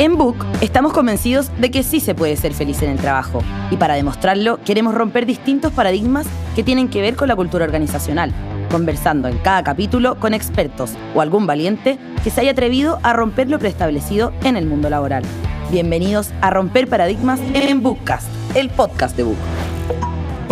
En Book estamos convencidos de que sí se puede ser feliz en el trabajo y para demostrarlo queremos romper distintos paradigmas que tienen que ver con la cultura organizacional, conversando en cada capítulo con expertos o algún valiente que se haya atrevido a romper lo preestablecido en el mundo laboral. Bienvenidos a Romper Paradigmas en Bookcast, el podcast de Book.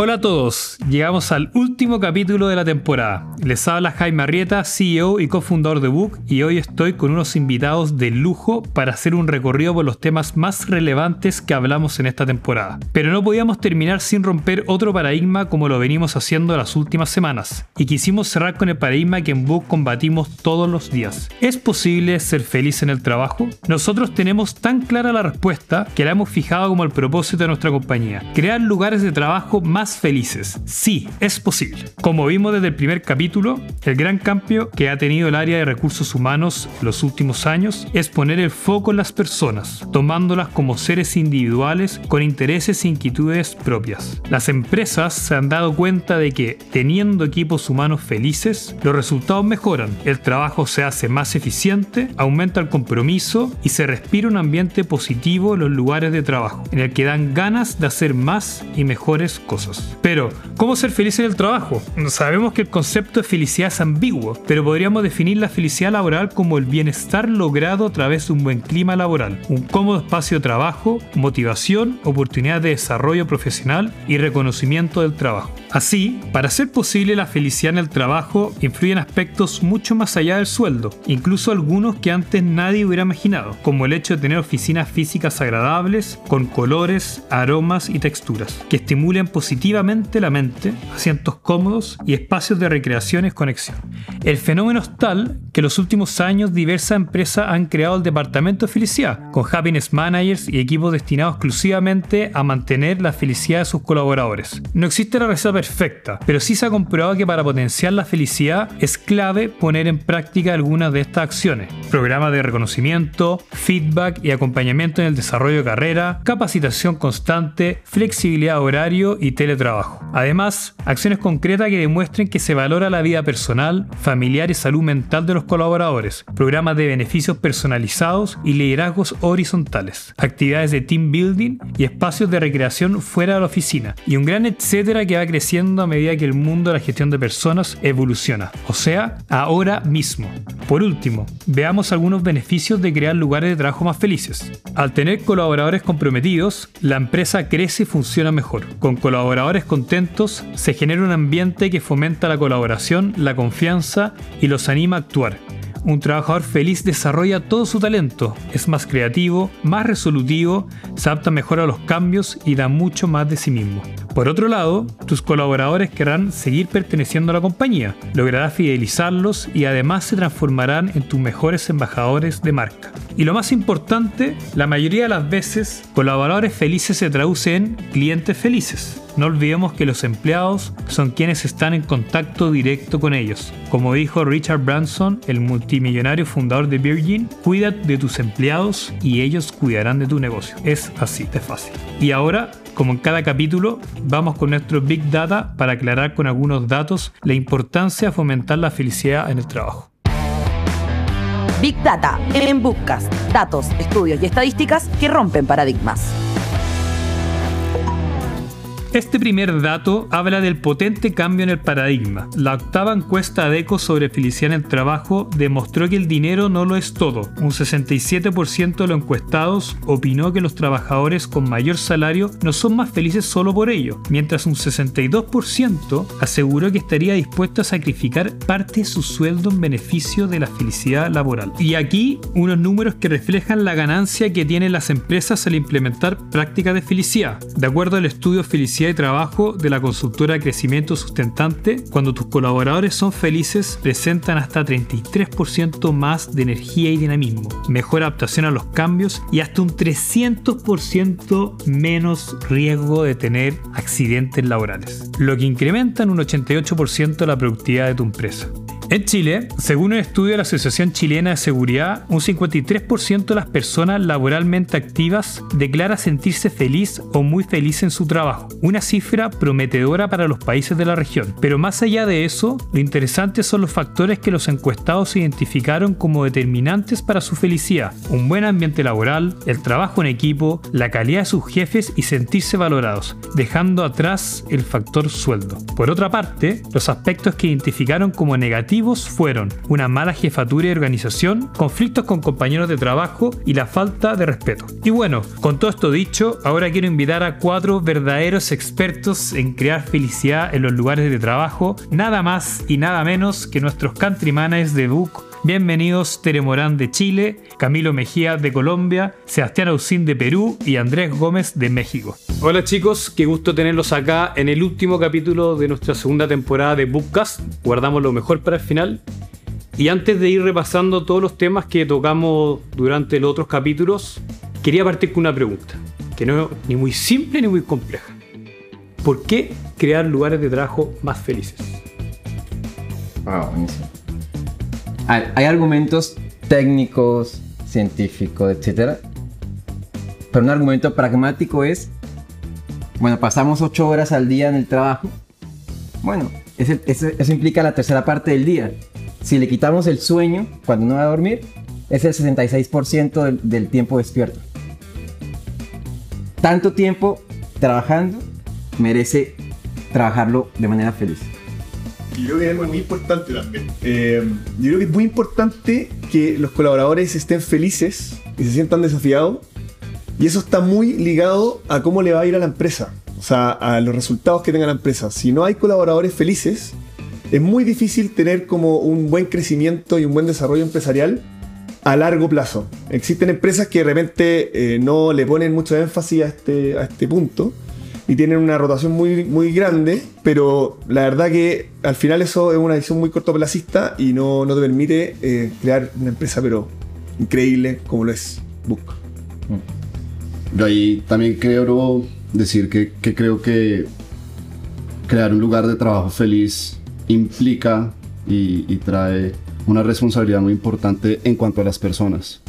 Hola a todos, llegamos al último capítulo de la temporada. Les habla Jaime Arrieta, CEO y cofundador de Book, y hoy estoy con unos invitados de lujo para hacer un recorrido por los temas más relevantes que hablamos en esta temporada. Pero no podíamos terminar sin romper otro paradigma como lo venimos haciendo las últimas semanas, y quisimos cerrar con el paradigma que en Book combatimos todos los días. ¿Es posible ser feliz en el trabajo? Nosotros tenemos tan clara la respuesta que la hemos fijado como el propósito de nuestra compañía, crear lugares de trabajo más felices. Sí, es posible. Como vimos desde el primer capítulo, el gran cambio que ha tenido el área de recursos humanos en los últimos años es poner el foco en las personas, tomándolas como seres individuales con intereses e inquietudes propias. Las empresas se han dado cuenta de que teniendo equipos humanos felices, los resultados mejoran, el trabajo se hace más eficiente, aumenta el compromiso y se respira un ambiente positivo en los lugares de trabajo, en el que dan ganas de hacer más y mejores cosas. Pero, ¿cómo ser feliz en el trabajo? Sabemos que el concepto de felicidad es ambiguo, pero podríamos definir la felicidad laboral como el bienestar logrado a través de un buen clima laboral, un cómodo espacio de trabajo, motivación, oportunidad de desarrollo profesional y reconocimiento del trabajo. Así, para ser posible la felicidad en el trabajo, influyen aspectos mucho más allá del sueldo, incluso algunos que antes nadie hubiera imaginado, como el hecho de tener oficinas físicas agradables, con colores, aromas y texturas, que estimulen positivamente la mente, asientos cómodos y espacios de recreación y conexión. El fenómeno es tal que en los últimos años diversas empresas han creado el departamento de felicidad, con happiness managers y equipos destinados exclusivamente a mantener la felicidad de sus colaboradores. No existe la receta perfecta, pero sí se ha comprobado que para potenciar la felicidad es clave poner en práctica algunas de estas acciones. Programas de reconocimiento, feedback y acompañamiento en el desarrollo de carrera, capacitación constante, flexibilidad de horario y teletrabajo trabajo. Además, acciones concretas que demuestren que se valora la vida personal, familiar y salud mental de los colaboradores, programas de beneficios personalizados y liderazgos horizontales, actividades de team building y espacios de recreación fuera de la oficina, y un gran etcétera que va creciendo a medida que el mundo de la gestión de personas evoluciona, o sea, ahora mismo. Por último, veamos algunos beneficios de crear lugares de trabajo más felices. Al tener colaboradores comprometidos, la empresa crece y funciona mejor, con colaboradores contentos, se genera un ambiente que fomenta la colaboración, la confianza y los anima a actuar. Un trabajador feliz desarrolla todo su talento, es más creativo, más resolutivo, se adapta mejor a los cambios y da mucho más de sí mismo. Por otro lado, tus colaboradores querrán seguir perteneciendo a la compañía, lograrás fidelizarlos y además se transformarán en tus mejores embajadores de marca. Y lo más importante, la mayoría de las veces, colaboradores felices se traduce en clientes felices. No olvidemos que los empleados son quienes están en contacto directo con ellos. Como dijo Richard Branson, el multimillonario fundador de Virgin, cuida de tus empleados y ellos cuidarán de tu negocio. Es así de fácil. Y ahora como en cada capítulo, vamos con nuestro Big Data para aclarar con algunos datos la importancia de fomentar la felicidad en el trabajo. Big Data en. Datos, estudios y estadísticas que rompen paradigmas. Este primer dato habla del potente cambio en el paradigma. La octava encuesta de ECO sobre felicidad en el trabajo demostró que el dinero no lo es todo. Un 67% de los encuestados opinó que los trabajadores con mayor salario no son más felices solo por ello, mientras un 62% aseguró que estaría dispuesto a sacrificar parte de su sueldo en beneficio de la felicidad laboral. Y aquí unos números que reflejan la ganancia que tienen las empresas al implementar prácticas de felicidad. De acuerdo al estudio Felicidad y trabajo de la consultora Crecimiento Sustentante, cuando tus colaboradores son felices, presentan hasta 33% más de energía y dinamismo, mejor adaptación a los cambios y hasta un 300% menos riesgo de tener accidentes laborales, lo que incrementa en un 88% la productividad de tu empresa. En Chile, según un estudio de la Asociación Chilena de Seguridad, un 53% de las personas laboralmente activas declara sentirse feliz o muy feliz en su trabajo, una cifra prometedora para los países de la región. Pero más allá de eso, lo interesante son los factores que los encuestados identificaron como determinantes para su felicidad, un buen ambiente laboral, el trabajo en equipo, la calidad de sus jefes y sentirse valorados, dejando atrás el factor sueldo. Por otra parte, los aspectos que identificaron como negativos fueron una mala jefatura y organización, conflictos con compañeros de trabajo y la falta de respeto. Y bueno, con todo esto dicho, ahora quiero invitar a cuatro verdaderos expertos en crear felicidad en los lugares de trabajo, nada más y nada menos que nuestros country managers de Book Bienvenidos Tere Morán de Chile, Camilo Mejía de Colombia, Sebastián Ausín de Perú y Andrés Gómez de México. Hola chicos, qué gusto tenerlos acá en el último capítulo de nuestra segunda temporada de Bookcast. Guardamos lo mejor para el final. Y antes de ir repasando todos los temas que tocamos durante los otros capítulos, quería partir con una pregunta, que no es ni muy simple ni muy compleja. ¿Por qué crear lugares de trabajo más felices? Ah, hay, argumentos técnicos, científicos, etc. Pero un argumento pragmático es, bueno, pasamos ocho horas al día en el trabajo. Bueno, eso implica la tercera parte del día. Si le quitamos el sueño cuando uno va a dormir, es el 66% del, del tiempo despierto. Tanto tiempo trabajando merece trabajarlo de manera feliz. Y yo creo que es algo muy importante también. Eh, yo creo que es muy importante que los colaboradores estén felices y se sientan desafiados. Y eso está muy ligado a cómo le va a ir a la empresa. O sea, a los resultados que tenga la empresa. Si no hay colaboradores felices, es muy difícil tener como un buen crecimiento y un buen desarrollo empresarial a largo plazo. Existen empresas que de repente eh, no le ponen mucho énfasis a este, a este punto y tienen una rotación muy, muy grande, pero la verdad que al final eso es una visión muy cortoplacista y no, no te permite eh, crear una empresa pero increíble como lo es Book. Yo ahí también quiero decir que, que creo que crear un lugar de trabajo feliz implica y, y trae una responsabilidad muy importante en cuanto a las personas.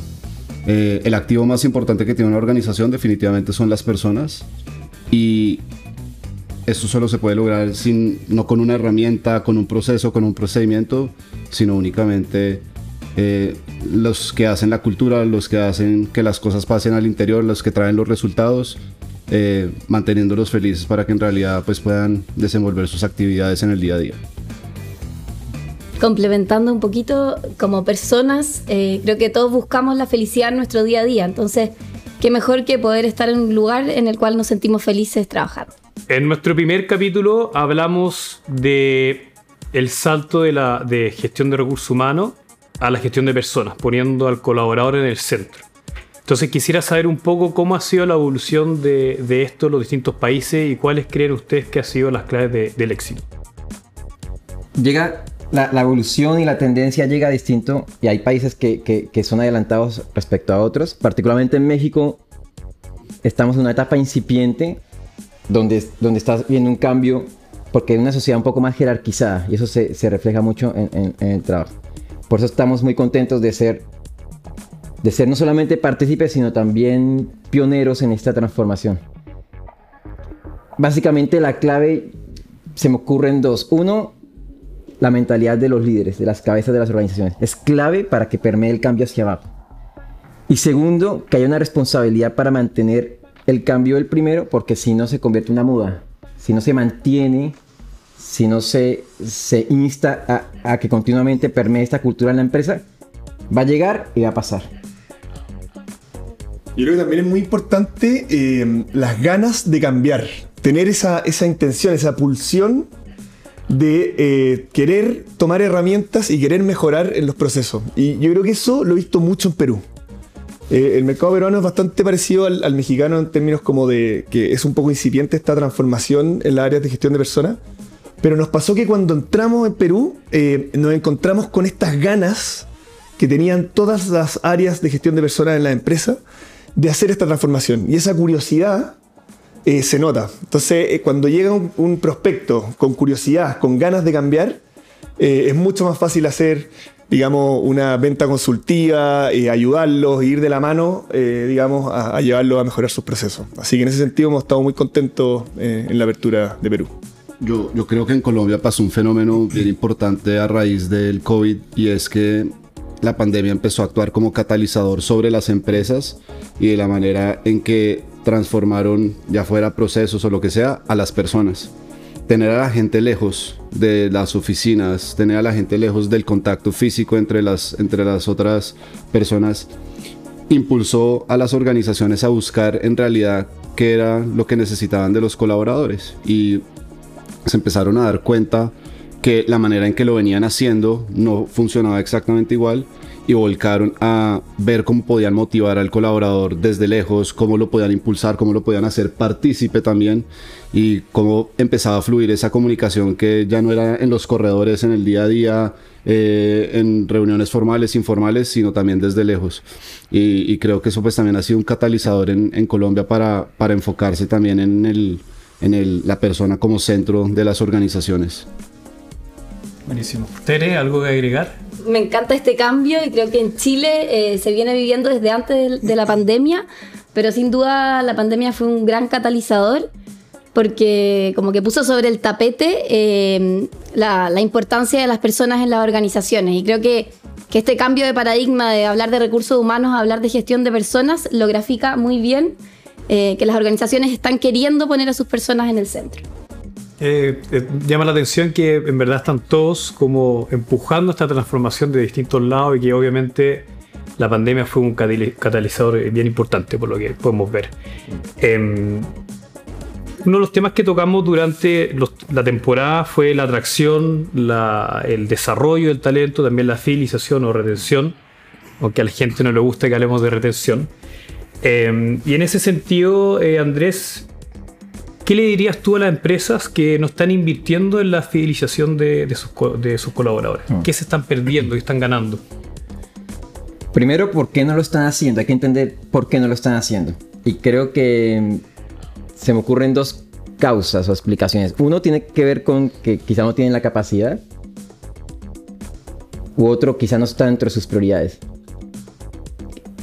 Eh, el activo más importante que tiene una organización definitivamente son las personas y eso solo se puede lograr sin, no con una herramienta, con un proceso, con un procedimiento, sino únicamente eh, los que hacen la cultura, los que hacen que las cosas pasen al interior, los que traen los resultados, eh, manteniéndolos felices para que en realidad pues, puedan desenvolver sus actividades en el día a día. Complementando un poquito, como personas, eh, creo que todos buscamos la felicidad en nuestro día a día, entonces qué mejor que poder estar en un lugar en el cual nos sentimos felices trabajando. En nuestro primer capítulo hablamos de el salto de la de gestión de recursos humanos a la gestión de personas, poniendo al colaborador en el centro. Entonces quisiera saber un poco cómo ha sido la evolución de, esto en los distintos países y cuáles creen ustedes que han sido las claves del éxito. Llega la, evolución y la tendencia llega distinto y hay países que, son adelantados respecto a otros. Particularmente en México estamos en una etapa incipiente donde, donde está viendo un cambio porque es una sociedad un poco más jerarquizada y eso se, refleja mucho en, el trabajo. Por eso estamos muy contentos de ser, de ser no solamente partícipes, sino también pioneros en esta transformación. Básicamente la clave se me ocurren dos. Uno, la mentalidad de los líderes, de las cabezas de las organizaciones. Es clave para que permee el cambio hacia abajo. Y segundo, que haya una responsabilidad para mantener el cambio del primero, porque si no se convierte en una muda, si no se mantiene, si no se, insta a, que continuamente permee esta cultura en la empresa, va a llegar y va a pasar. Yo creo que también es muy importante eh, las ganas de cambiar, tener esa intención, esa pulsión de eh, querer tomar herramientas y querer mejorar en los procesos. Y yo creo que eso lo he visto mucho en Perú. Eh, el mercado peruano es bastante parecido al, mexicano en términos como de que es un poco incipiente esta transformación en las áreas de gestión de personas. Pero nos pasó que cuando entramos en Perú eh, nos encontramos con estas ganas que tenían todas las áreas de gestión de personas en la empresa de hacer esta transformación. Y esa curiosidad se nota. Entonces, cuando llega un, prospecto con curiosidad, con ganas de cambiar, eh, es mucho más fácil hacer, digamos, una venta consultiva, y ayudarlos, ir de la mano, eh, digamos, a, a llevarlos a mejorar sus procesos. Así que en ese sentido hemos estado muy contentos eh, en la apertura de Perú. Yo, yo creo que en Colombia pasó un fenómeno bien importante a raíz del COVID y es que la pandemia empezó a actuar como catalizador sobre las empresas y de la manera en que transformaron, ya fuera procesos o lo que sea, a las personas. Tener a la gente lejos de las oficinas, tener a la gente lejos del contacto físico entre las, entre las otras personas, impulsó a las organizaciones a buscar en realidad qué era lo que necesitaban de los colaboradores. Y se empezaron a dar cuenta que la manera en que lo venían haciendo no funcionaba exactamente igual y volcaron a ver cómo podían motivar al colaborador desde lejos, cómo lo podían impulsar, cómo lo podían hacer partícipe también y cómo empezaba a fluir esa comunicación que ya no era en los corredores, en el día a día, eh, en reuniones formales, informales, sino también desde lejos. Y, creo que eso pues también ha sido un catalizador en, Colombia para, enfocarse también en, la persona como centro de las organizaciones. Buenísimo. Tere, ¿algo que agregar? Me encanta este cambio y creo que en Chile eh, se viene viviendo desde antes de, la pandemia, pero sin duda la pandemia fue un gran catalizador porque como que puso sobre el tapete eh, la, importancia de las personas en las organizaciones y creo que, que, este cambio de paradigma de hablar de recursos humanos a hablar de gestión de personas lo grafica muy bien eh, que las organizaciones están queriendo poner a sus personas en el centro. Eh, eh, llama la atención que en verdad están todos como empujando esta transformación de distintos lados y que obviamente la pandemia fue un catalizador bien importante por lo que podemos ver. Eh, uno de los temas que tocamos durante la temporada fue la atracción, el desarrollo del talento, también la fidelización o retención, aunque a la gente no le gusta que hablemos de retención. Eh, y en ese sentido, eh, Andrés, ¿qué le dirías tú a las empresas que no están invirtiendo en la fidelización de, de, sus, de sus, colaboradores? Mm. ¿Qué se están perdiendo y están ganando? Primero, ¿por qué no lo están haciendo? Hay que entender por qué no lo están haciendo. Y creo que se me ocurren dos causas o explicaciones. Uno tiene que ver con que quizá no tienen la capacidad. U otro quizá no está dentro de sus prioridades.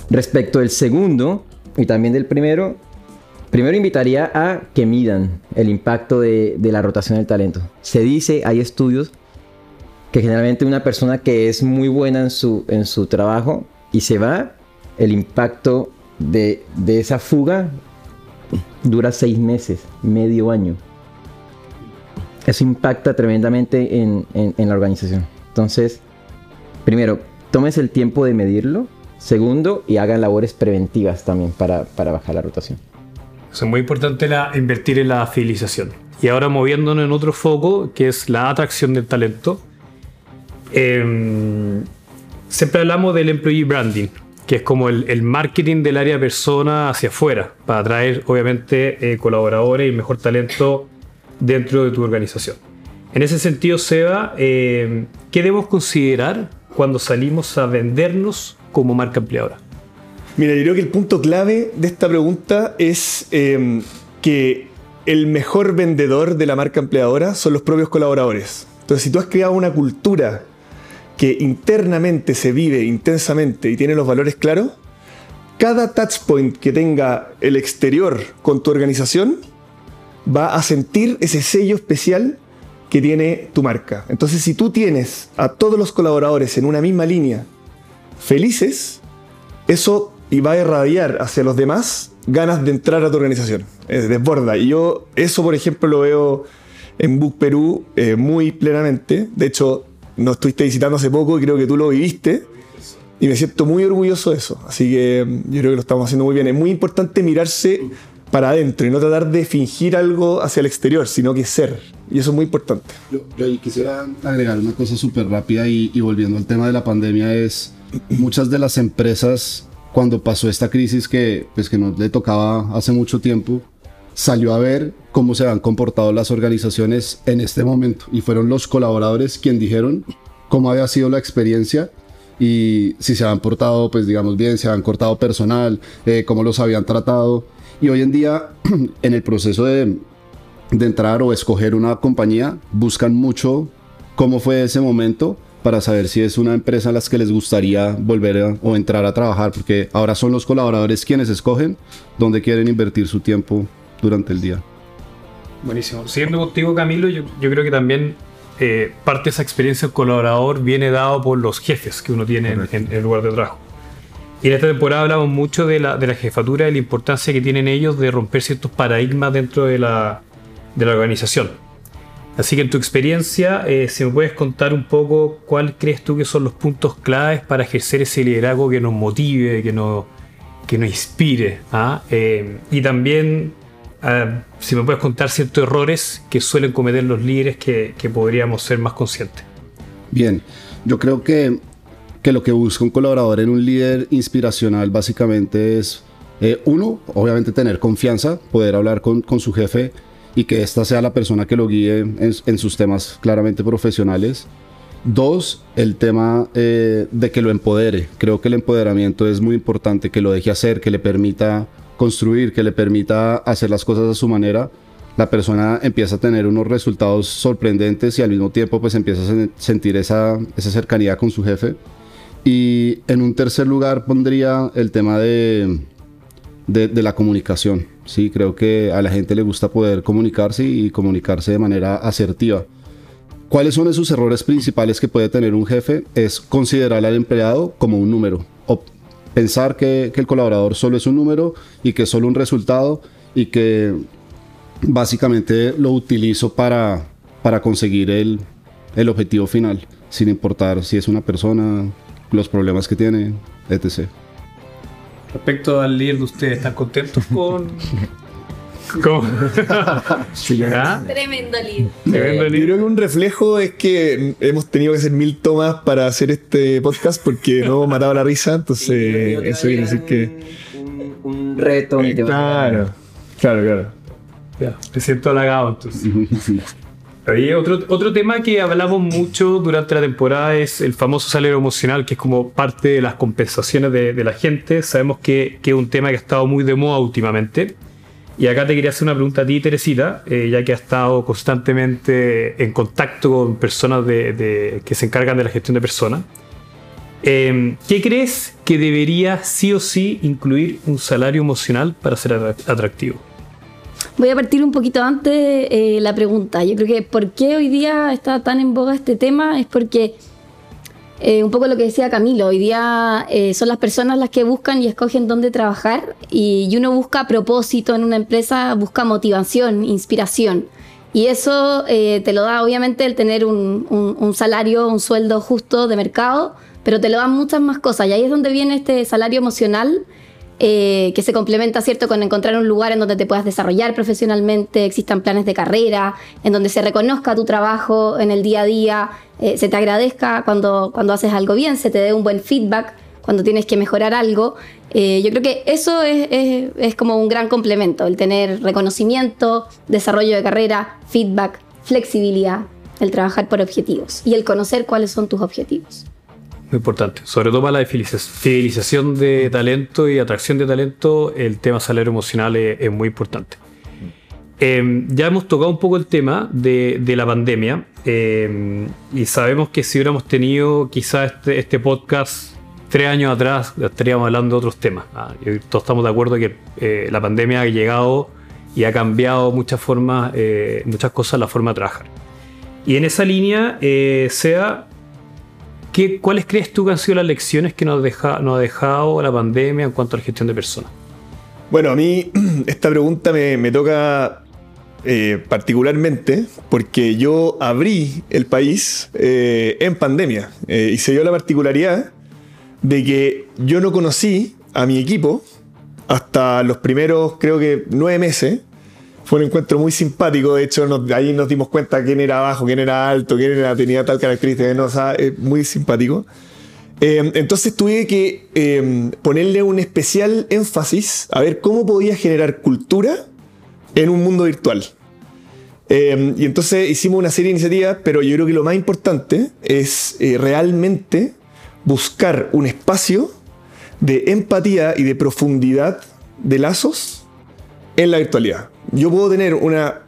Respecto del segundo y también del primero, primero invitaría a que midan el impacto de, de la rotación del talento. Se dice, hay estudios, que generalmente una persona que es muy buena en su, en su trabajo y se va, el impacto de, de esa fuga dura seis meses, medio año. Eso impacta tremendamente en, en, en, la organización. Entonces, primero, tomes el tiempo de medirlo. Segundo, y hagan labores preventivas también para, para bajar la rotación. Es muy importante la, invertir en la fidelización. Y ahora moviéndonos en otro foco, que es la atracción del talento. Eh, siempre hablamos del employee branding, que es como el, el, marketing del área persona hacia afuera, para atraer obviamente eh, colaboradores y mejor talento dentro de tu organización. En ese sentido, Seba, eh, ¿qué debemos considerar cuando salimos a vendernos como marca empleadora? Mira, yo creo que el punto clave de esta pregunta es eh, que el mejor vendedor de la marca empleadora son los propios colaboradores. Entonces, si tú has creado una cultura que internamente se vive intensamente y tiene los valores claros, cada touchpoint que tenga el exterior con tu organización va a sentir ese sello especial que tiene tu marca. Entonces, si tú tienes a todos los colaboradores en una misma línea felices, eso y va a irradiar hacia los demás ganas de entrar a tu organización. Es desborda. Y yo eso, por ejemplo, lo veo en Book Perú eh, muy plenamente. De hecho, nos estuviste visitando hace poco y creo que tú lo viviste. Y me siento muy orgulloso de eso. Así que mm, yo creo que lo estamos haciendo muy bien. Es muy importante mirarse para adentro y no tratar de fingir algo hacia el exterior, sino que ser. Y eso es muy importante. Yo, quisiera agregar una cosa súper rápida y volviendo al tema de la pandemia es muchas de las empresas cuando pasó esta crisis que pues que nos le tocaba hace mucho tiempo salió a ver cómo se han comportado las organizaciones en este momento. Y fueron los colaboradores quienes dijeron cómo había sido la experiencia y si se habían portado pues digamos bien, se habían cortado personal, eh, cómo los habían tratado. Y hoy en día en el proceso de, de entrar o escoger una compañía buscan mucho cómo fue ese momento para saber si es una empresa a las que les gustaría volver a, o entrar a trabajar, porque ahora son los colaboradores quienes escogen dónde quieren invertir su tiempo durante el día. Buenísimo. Siguiendo contigo, Camilo, yo, yo creo que también eh, parte de esa experiencia del colaborador viene dado por los jefes que uno tiene en, en el lugar de trabajo. Y en esta temporada hablamos mucho de la, de la jefatura, de la importancia que tienen ellos de romper ciertos paradigmas dentro de la, de la organización. Así que en tu experiencia, eh, si me puedes contar un poco cuál crees tú que son los puntos claves para ejercer ese liderazgo que nos motive, que nos, que nos inspire. ¿ah? Eh, y también, si me puedes contar ciertos errores que suelen cometer los líderes que, que podríamos ser más conscientes. Bien, yo creo que, que lo que busca un colaborador en un líder inspiracional básicamente es, eh, uno, obviamente tener confianza, poder hablar con, con su jefe y que ésta sea la persona que lo guíe en, sus temas claramente profesionales. Dos, el tema eh, de que lo empodere. Creo que el empoderamiento es muy importante, que lo deje hacer, que le permita construir, que le permita hacer las cosas a su manera. La persona empieza a tener unos resultados sorprendentes y al mismo tiempo pues empieza a sen- sentir esa, esa cercanía con su jefe. Y en un tercer lugar pondría el tema de, de, la comunicación. Sí, creo que a la gente le gusta poder comunicarse y comunicarse de manera asertiva. ¿Cuáles son esos errores principales que puede tener un jefe? Es considerar al empleado como un número. O pensar que, que el colaborador solo es un número y que es solo un resultado y que básicamente lo utilizo para, para conseguir el, el objetivo final, sin importar si es una persona, los problemas que tiene, etc. Respecto al líder de ustedes, ¿están contentos con...? ¿Cómo? ¿Ah? Tremendo líder. Tremendo Yo líder. creo que un reflejo es que hemos tenido que hacer mil tomas para hacer este podcast porque no hemos matado la risa, entonces eso quiere decir que... Un, un reto. Eh, claro, claro, claro. Ya, me siento halagado entonces. Oye, otro, otro tema que hablamos mucho durante la temporada es el famoso salario emocional, que es como parte de las compensaciones de, de la gente. Sabemos que, que es un tema que ha estado muy de moda últimamente. Y acá te quería hacer una pregunta a ti, Teresita, eh, ya que has estado constantemente en contacto con personas de- de- que se encargan de la gestión de personas. Eh, ¿Qué crees que debería sí o sí incluir un salario emocional para ser atra- atractivo? Voy a partir un poquito antes eh, la pregunta. Yo creo que por qué hoy día está tan en boga este tema es porque eh, un poco lo que decía Camilo, hoy día eh, son las personas las que buscan y escogen dónde trabajar y, y uno busca propósito en una empresa, busca motivación, inspiración. Y eso eh, te lo da obviamente el tener un, un- un salario, un sueldo justo de mercado, pero te lo dan muchas más cosas. Y ahí es donde viene este salario emocional eh, que se complementa, ¿cierto?, con encontrar un lugar en donde te puedas desarrollar profesionalmente, existan planes de carrera, en donde se reconozca tu trabajo en el día a día, eh, se te agradezca cuando, cuando haces algo bien, se te dé un buen feedback cuando tienes que mejorar algo. Eh, yo creo que eso es, es- es como un gran complemento, el tener reconocimiento, desarrollo de carrera, feedback, flexibilidad, el trabajar por objetivos y el conocer cuáles son tus objetivos. Muy importante. Sobre todo para la fideliza- fidelización de talento y atracción de talento, el tema salario emocional es, es muy importante. Eh, ya hemos tocado un poco el tema de, de la pandemia eh, y sabemos que si hubiéramos tenido quizás este, este podcast tres años atrás, estaríamos hablando de otros temas. Ah, todos estamos de acuerdo que eh, la pandemia ha llegado y ha cambiado muchas formas, eh, muchas cosas la forma de trabajar. Y en esa línea, eh, sea ¿Qué, ¿Cuáles crees tú que han sido las lecciones que nos, ha dejado la pandemia en cuanto a la gestión de personas? Bueno, a mí esta pregunta me, me toca eh, particularmente porque yo abrí el país eh, en pandemia eh, y se dio la particularidad de que yo no conocí a mi equipo hasta los primeros, creo que nueve meses. Fue un encuentro muy simpático, de hecho nos- ahí nos dimos cuenta quién era bajo, quién era alto, quién era, tenía tal característica, no, o sea, es muy simpático. Eh, entonces tuve que eh, ponerle un especial énfasis a ver cómo podía generar cultura en un mundo virtual. Eh, y entonces hicimos una serie de iniciativas, pero yo creo que lo más importante es eh, realmente buscar un espacio de empatía y de profundidad de lazos en la virtualidad. Yo puedo tener una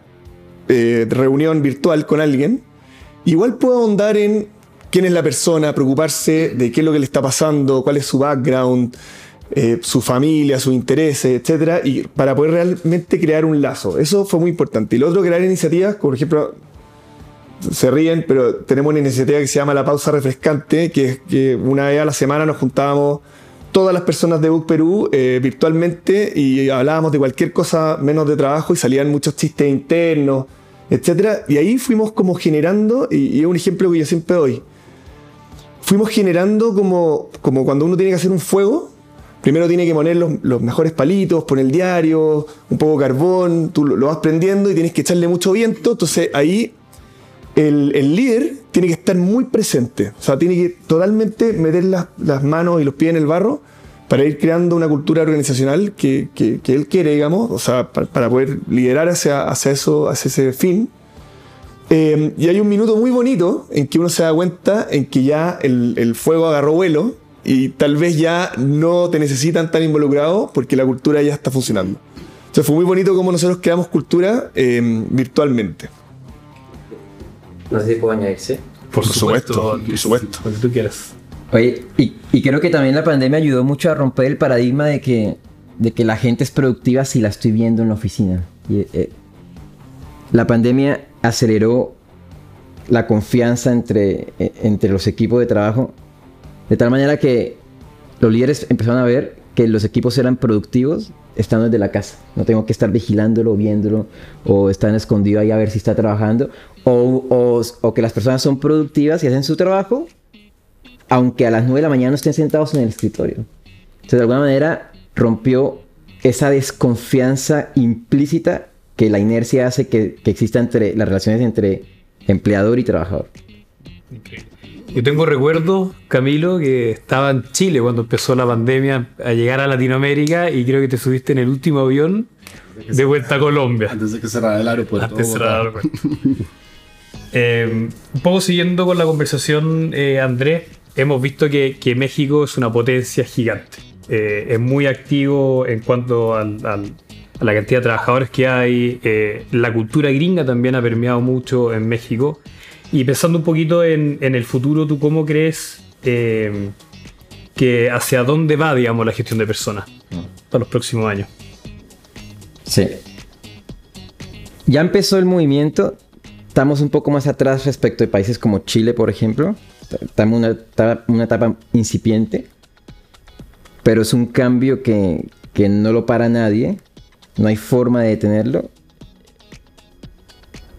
eh, reunión virtual con alguien igual puedo ahondar en quién es la persona, preocuparse de qué es lo que le está pasando, cuál es su background, eh, su familia, sus intereses, etcétera, y para poder realmente crear un lazo. Eso fue muy importante. Y lo otro, crear iniciativas, por ejemplo, se ríen, pero tenemos una iniciativa que se llama La Pausa Refrescante, que es que una vez a la semana nos juntábamos todas las personas de Book Perú eh, virtualmente y hablábamos de cualquier cosa menos de trabajo y salían muchos chistes internos, etcétera. Y ahí fuimos como generando, y, y es un ejemplo que yo siempre doy, fuimos generando como, como cuando uno tiene que hacer un fuego, primero tiene que poner los, los mejores palitos, poner el diario, un poco de carbón, tú lo, lo vas prendiendo y tienes que echarle mucho viento, entonces ahí el, el líder tiene que estar muy presente, o sea, tiene que totalmente meter las, manos y los pies en el barro para ir creando una cultura organizacional que, él quiere, digamos, o sea, para, poder liderar hacia, hacia, eso, hacia ese fin. Eh, y hay un minuto muy bonito en que uno se da cuenta en que ya el, fuego agarró vuelo y tal vez ya no te necesitan tan involucrado porque la cultura ya está funcionando. Entonces fue muy bonito cómo nosotros creamos cultura eh, virtualmente. No sé si puedo añadirse. Por, Por supuesto, por supuesto. Lo que tú quieras. Oye, y, y creo que también la pandemia ayudó mucho a romper el paradigma de que, de que la gente es productiva si la estoy viendo en la oficina. Y, eh, la pandemia aceleró la confianza entre, eh, entre los equipos de trabajo, de tal manera que los líderes empezaron a ver que los equipos eran productivos estando desde la casa. No tengo que estar vigilándolo, viéndolo, o están escondido ahí a ver si está trabajando, o, o- o que las personas son productivas y hacen su trabajo, aunque a las 9 de la mañana no estén sentados en el escritorio. Entonces, de alguna manera, rompió esa desconfianza implícita que la inercia hace que, que exista entre las relaciones entre empleador y trabajador. Yo tengo recuerdos, Camilo, que estaba en Chile cuando empezó la pandemia a llegar a Latinoamérica y creo que te subiste en el último avión de vuelta a Colombia. Antes de que cerrara el aeropuerto. Antes de cerrar. Eh, un poco siguiendo con la conversación, eh, Andrés, hemos visto que, que México es una potencia gigante. Eh, es muy activo en cuanto al- al- a la cantidad de trabajadores que hay. La cultura gringa también ha permeado mucho en México. Y pensando un poquito en, en el futuro, ¿tú cómo crees que hacia dónde va, digamos, la gestión de personas para los próximos años? Sí. Ya empezó el movimiento. Estamos un poco más atrás respecto de países como Chile, por ejemplo. Estamos en una una etapa incipiente. Pero es un cambio que, que no lo para nadie. No hay forma de detenerlo.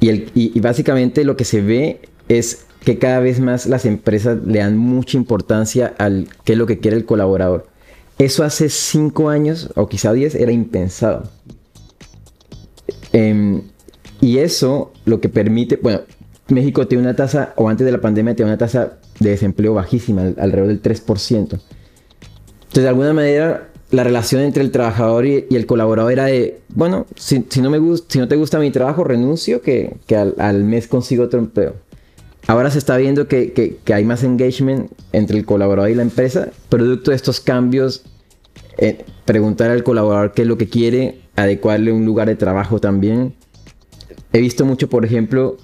Y, el- y- y básicamente lo que se ve es que cada vez más las empresas le dan mucha importancia al qué es lo que quiere el colaborador. Eso hace 5 años o quizá 10 era impensado. Em, y eso lo que permite, bueno, México tiene una tasa, o antes de la pandemia tenía una tasa de desempleo bajísima, al- alrededor del 3%. Entonces, de alguna manera, la relación entre el trabajador y, el colaborador era de, bueno, si, no, me si no te gusta mi trabajo, renuncio, que, que al, mes consigo otro empleo. Ahora se está viendo que, que- que hay más engagement entre el colaborador y la empresa, producto de estos cambios eh, preguntar al colaborador qué es lo que quiere, adecuarle un lugar de trabajo también. He visto mucho, por ejemplo,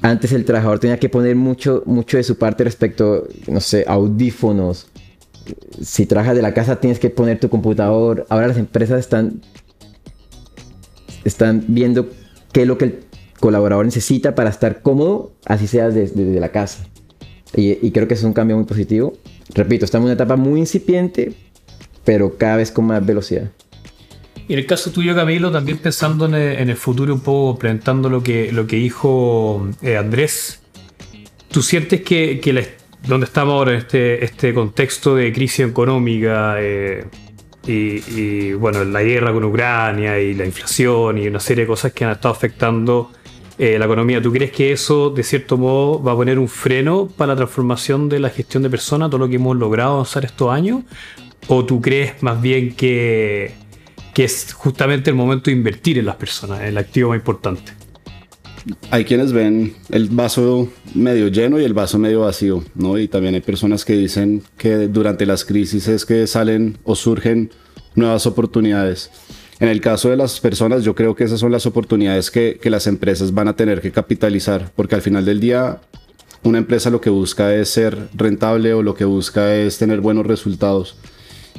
antes el trabajador tenía que poner mucho, mucho de su parte respecto, no sé, audífonos. Si trabajas de la casa tienes que poner tu computador. Ahora las empresas están, están viendo qué es lo que el colaborador necesita para estar cómodo, así sea desde, la casa. Y, y creo que es un cambio muy positivo. Repito, estamos en una etapa muy incipiente, pero cada vez con más velocidad. Y en el caso tuyo, Camilo, también pensando en el, futuro, un poco complementando lo que, lo que dijo eh, Andrés, ¿tú sientes que, donde estamos ahora, en este, este contexto de crisis económica eh, y, y, bueno, la guerra con Ucrania y la inflación y una serie de cosas que han estado afectando eh, la economía, ¿tú crees que eso, de cierto modo, va a poner un freno para la transformación de la gestión de personas, todo lo que hemos logrado avanzar estos años? ¿O tú crees más bien que, que es justamente el momento de invertir en las personas, el activo más importante? Hay quienes ven el vaso medio lleno y el vaso medio vacío, ¿no? Y también hay personas que dicen que durante las crisis es que salen o surgen nuevas oportunidades. En el caso de las personas, yo creo que esas son las oportunidades que, que las empresas van a tener que capitalizar, porque al final del día una empresa lo que busca es ser rentable o lo que busca es tener buenos resultados.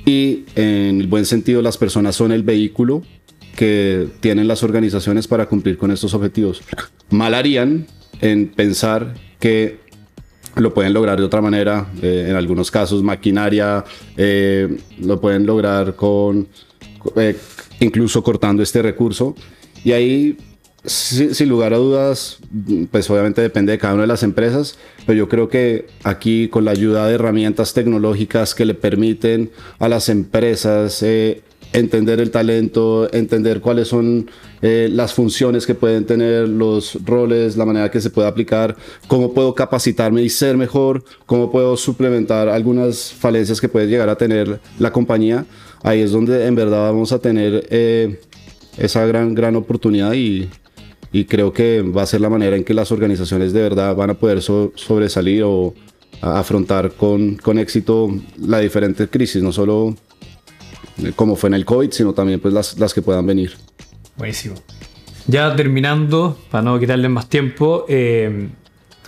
Y en el buen sentido, las personas son el vehículo que tienen las organizaciones para cumplir con estos objetivos. Mal harían en pensar que lo pueden lograr de otra manera, eh, en algunos casos maquinaria, eh, lo pueden lograr con eh, incluso cortando este recurso. Y ahí, sin lugar a dudas, pues obviamente depende de cada una de las empresas, pero yo creo que aquí con la ayuda de herramientas tecnológicas que le permiten a las empresas entender el talento, entender cuáles son eh, las funciones que pueden tener, los roles, la manera que se puede aplicar, cómo puedo capacitarme y ser mejor, cómo puedo suplementar algunas falencias que puede llegar a tener la compañía. Ahí es donde en verdad vamos a tener eh, esa gran, gran oportunidad y, y, creo que va a ser la manera en que las organizaciones de verdad van a poder sobresalir o afrontar con, con éxito la diferente crisis, no solo como fue en el COVID, sino también pues las, las que puedan venir. Buenísimo. Ya terminando, para no quitarles más tiempo, eh,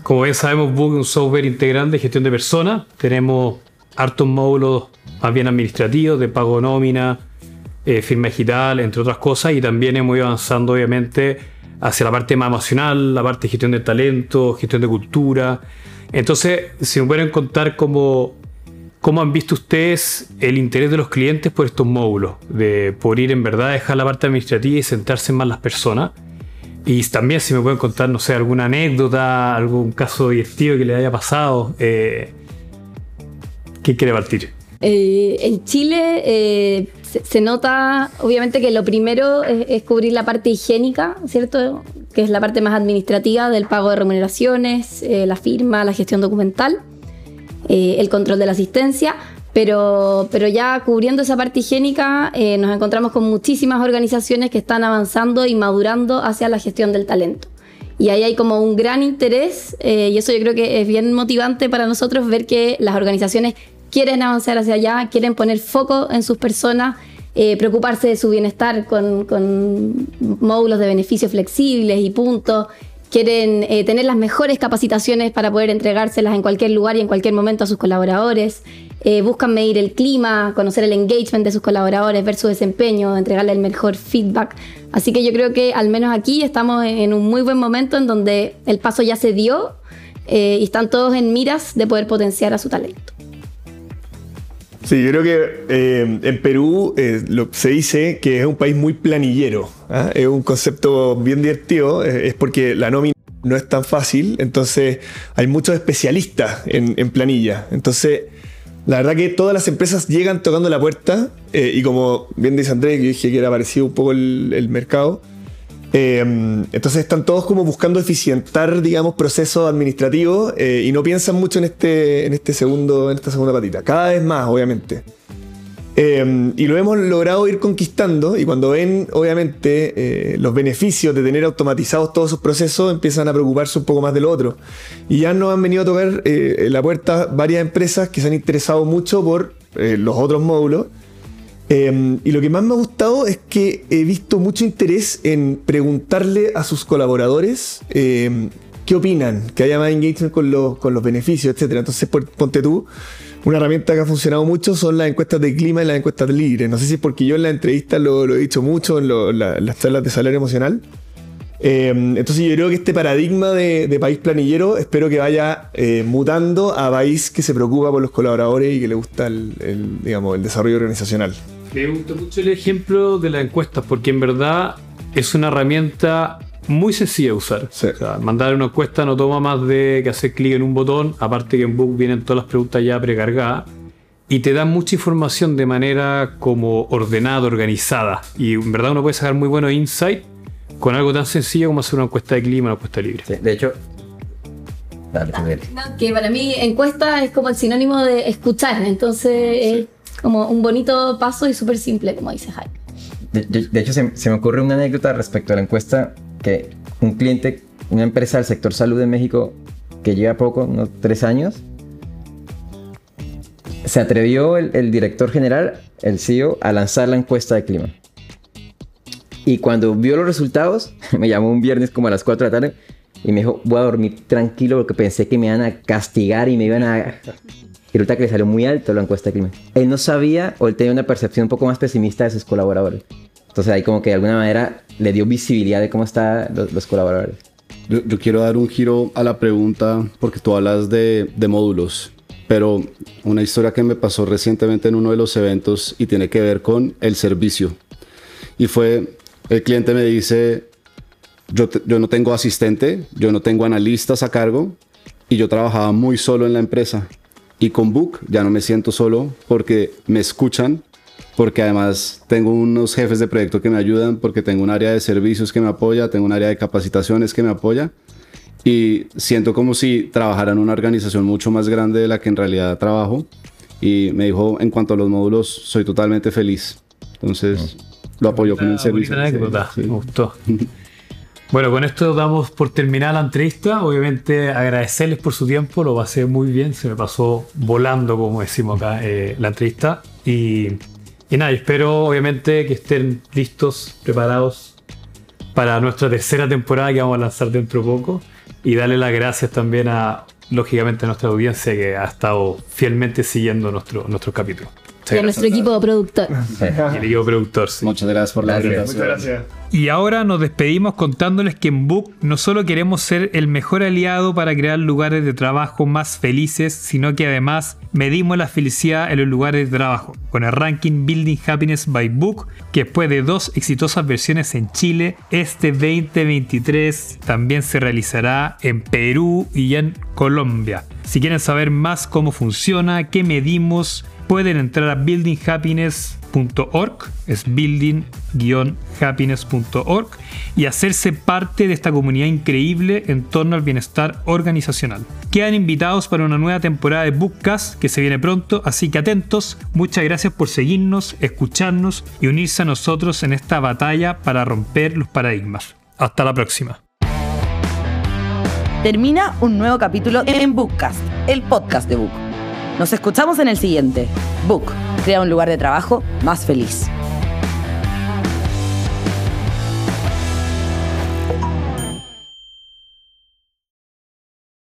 como bien sabemos, Book es un software integral de gestión de personas. Tenemos hartos módulos más bien administrativos, de pago nómina, eh, firma digital, entre otras cosas, y también hemos ido avanzando obviamente hacia la parte más emocional, la parte de gestión de talento, gestión de cultura. Entonces, si me pueden contar como ¿Cómo han visto ustedes el interés de los clientes por estos módulos? De por ir en verdad a dejar la parte administrativa y sentarse más las personas. Y también si me pueden contar, no sé, alguna anécdota, algún caso divertido que le haya pasado. Eh, ¿Qué quiere partir? Eh, en Chile eh, se, nota, obviamente, que lo primero es, cubrir la parte higiénica, ¿cierto? Que es la parte más administrativa del pago de remuneraciones, la firma, la gestión documental. Eh, el control de la asistencia, pero, pero ya cubriendo esa parte higiénica eh, nos encontramos con muchísimas organizaciones que están avanzando y madurando hacia la gestión del talento. Y ahí hay como un gran interés eh, y eso yo creo que es bien motivante para nosotros ver que las organizaciones quieren avanzar hacia allá, quieren poner foco en sus personas, preocuparse de su bienestar con, módulos de beneficios flexibles y puntos quieren eh, tener las mejores capacitaciones para poder entregárselas en cualquier lugar y en cualquier momento a sus colaboradores. Eh, buscan medir el clima, conocer el engagement de sus colaboradores, ver su desempeño, entregarle el mejor feedback. Así que yo creo que al menos aquí estamos en un muy buen momento en donde el paso ya se dio eh, y están todos en miras de poder potenciar a su talento. Sí, yo creo que en Perú se dice que es un país muy planillero. ¿ah? Es un concepto bien divertido, es porque la nómina no es tan fácil, entonces hay muchos especialistas en, planilla. Entonces, la verdad que todas las empresas llegan tocando la puerta eh, y como bien dice Andrés, yo dije que era parecido un poco el, mercado. Eh, entonces están todos como buscando eficientar, digamos, procesos administrativos eh, y no piensan mucho en este, en este segundo, en esta segunda patita. Cada vez más, obviamente. Em, y lo hemos logrado ir conquistando y cuando ven obviamente eh, los beneficios de tener automatizados todos sus procesos empiezan a preocuparse un poco más de lo otro. Y ya nos han venido a tocar eh, la puerta varias empresas que se han interesado mucho por eh, los otros módulos. Em, y lo que más me ha gustado es que he visto mucho interés en preguntarle a sus colaboradores em, qué opinan, que haya más engagement con los, con los beneficios, etc. Entonces ponte tú. Una herramienta que ha funcionado mucho son las encuestas de clima y las encuestas libres. No sé si es porque yo en la entrevista lo, he dicho mucho en las charlas de salario emocional. Em, entonces yo creo que este paradigma de, país planillero espero que vaya eh, mutando a país que se preocupa por los colaboradores y que le gusta el, digamos, el desarrollo organizacional. Me gusta mucho el ejemplo de las encuestas porque en verdad es una herramienta muy sencilla de usar. mandar una encuesta no toma más de que hacer clic en un botón, aparte que en Book vienen todas las preguntas ya precargadas. Y te da mucha información de manera como ordenada, organizada. Y en verdad uno puede sacar muy buenos insights con algo tan sencillo como hacer una encuesta de clima, una encuesta libre. de hecho, Dale, que para mí encuesta es como el sinónimo de escuchar, entonces es como un bonito paso y súper simple, como dice Jaime. De, hecho, se, se, me ocurre una anécdota respecto a la encuesta que un cliente, una empresa del sector salud de México que lleva poco, unos tres años, se atrevió el, director general, el CEO, a lanzar la encuesta de clima. Y cuando vio los resultados, me llamó un viernes como a las 4 de la tarde y me dijo, voy a dormir tranquilo porque pensé que me iban a castigar y me iban a... Y resulta que le salió muy alto la encuesta de clima. Él no sabía o él tenía una percepción un poco más pesimista de sus colaboradores. Entonces ahí como que de alguna manera le dio visibilidad de cómo están los, los colaboradores. Yo, yo quiero dar un giro a la pregunta porque tú hablas de, de módulos, pero una historia que me pasó recientemente en uno de los eventos y tiene que ver con el servicio. Y fue, el cliente me dice, yo, yo no tengo asistente, yo no tengo analistas a cargo y yo trabajaba muy solo en la empresa. Y con Book ya no me siento solo porque me escuchan, porque además tengo unos jefes de proyecto que me ayudan, porque tengo un área de servicios que me apoya, tengo un área de capacitaciones que me apoya. Y siento como si trabajara en una organización mucho más grande de la que en realidad trabajo. Y me dijo, en cuanto a los módulos, soy totalmente feliz. Entonces, lo apoyo con el servicio. anécdota, Sí, sí. me gustó. Bueno, con esto damos por terminada la entrevista. Obviamente agradecerles por su tiempo, lo pasé muy bien, se me pasó volando, como decimos acá, eh, la entrevista. Y, y nada, espero obviamente que estén listos, preparados para nuestra tercera temporada que vamos a lanzar dentro de poco. Y darle las gracias también a, lógicamente, a nuestra audiencia que ha estado fielmente siguiendo nuestro, nuestros capítulos. Y a nuestro equipo productor. El equipo productor, sí. Muchas gracias por la Gracias. invitación. Muchas gracias. Y ahora nos despedimos contándoles que en Book no solo queremos ser el mejor aliado para crear lugares de trabajo más felices, sino que además medimos la felicidad en los lugares de trabajo, con el ranking Building Happiness by Book, que después de dos exitosas versiones en Chile, este 2023 también se realizará en Perú y en Colombia. Si quieren saber más cómo funciona, qué medimos, pueden entrar a buildinghappiness.org, es building-happiness.org, y hacerse parte de esta comunidad increíble en torno al bienestar organizacional. Quedan invitados para una nueva temporada de Bookcast que se viene pronto, así que atentos. Muchas gracias por seguirnos, escucharnos y unirse a nosotros en esta batalla para romper los paradigmas. Hasta la próxima. Termina un nuevo capítulo en Bookcast, el podcast de Book. Nos escuchamos en el siguiente. Book, crea un lugar de trabajo más feliz.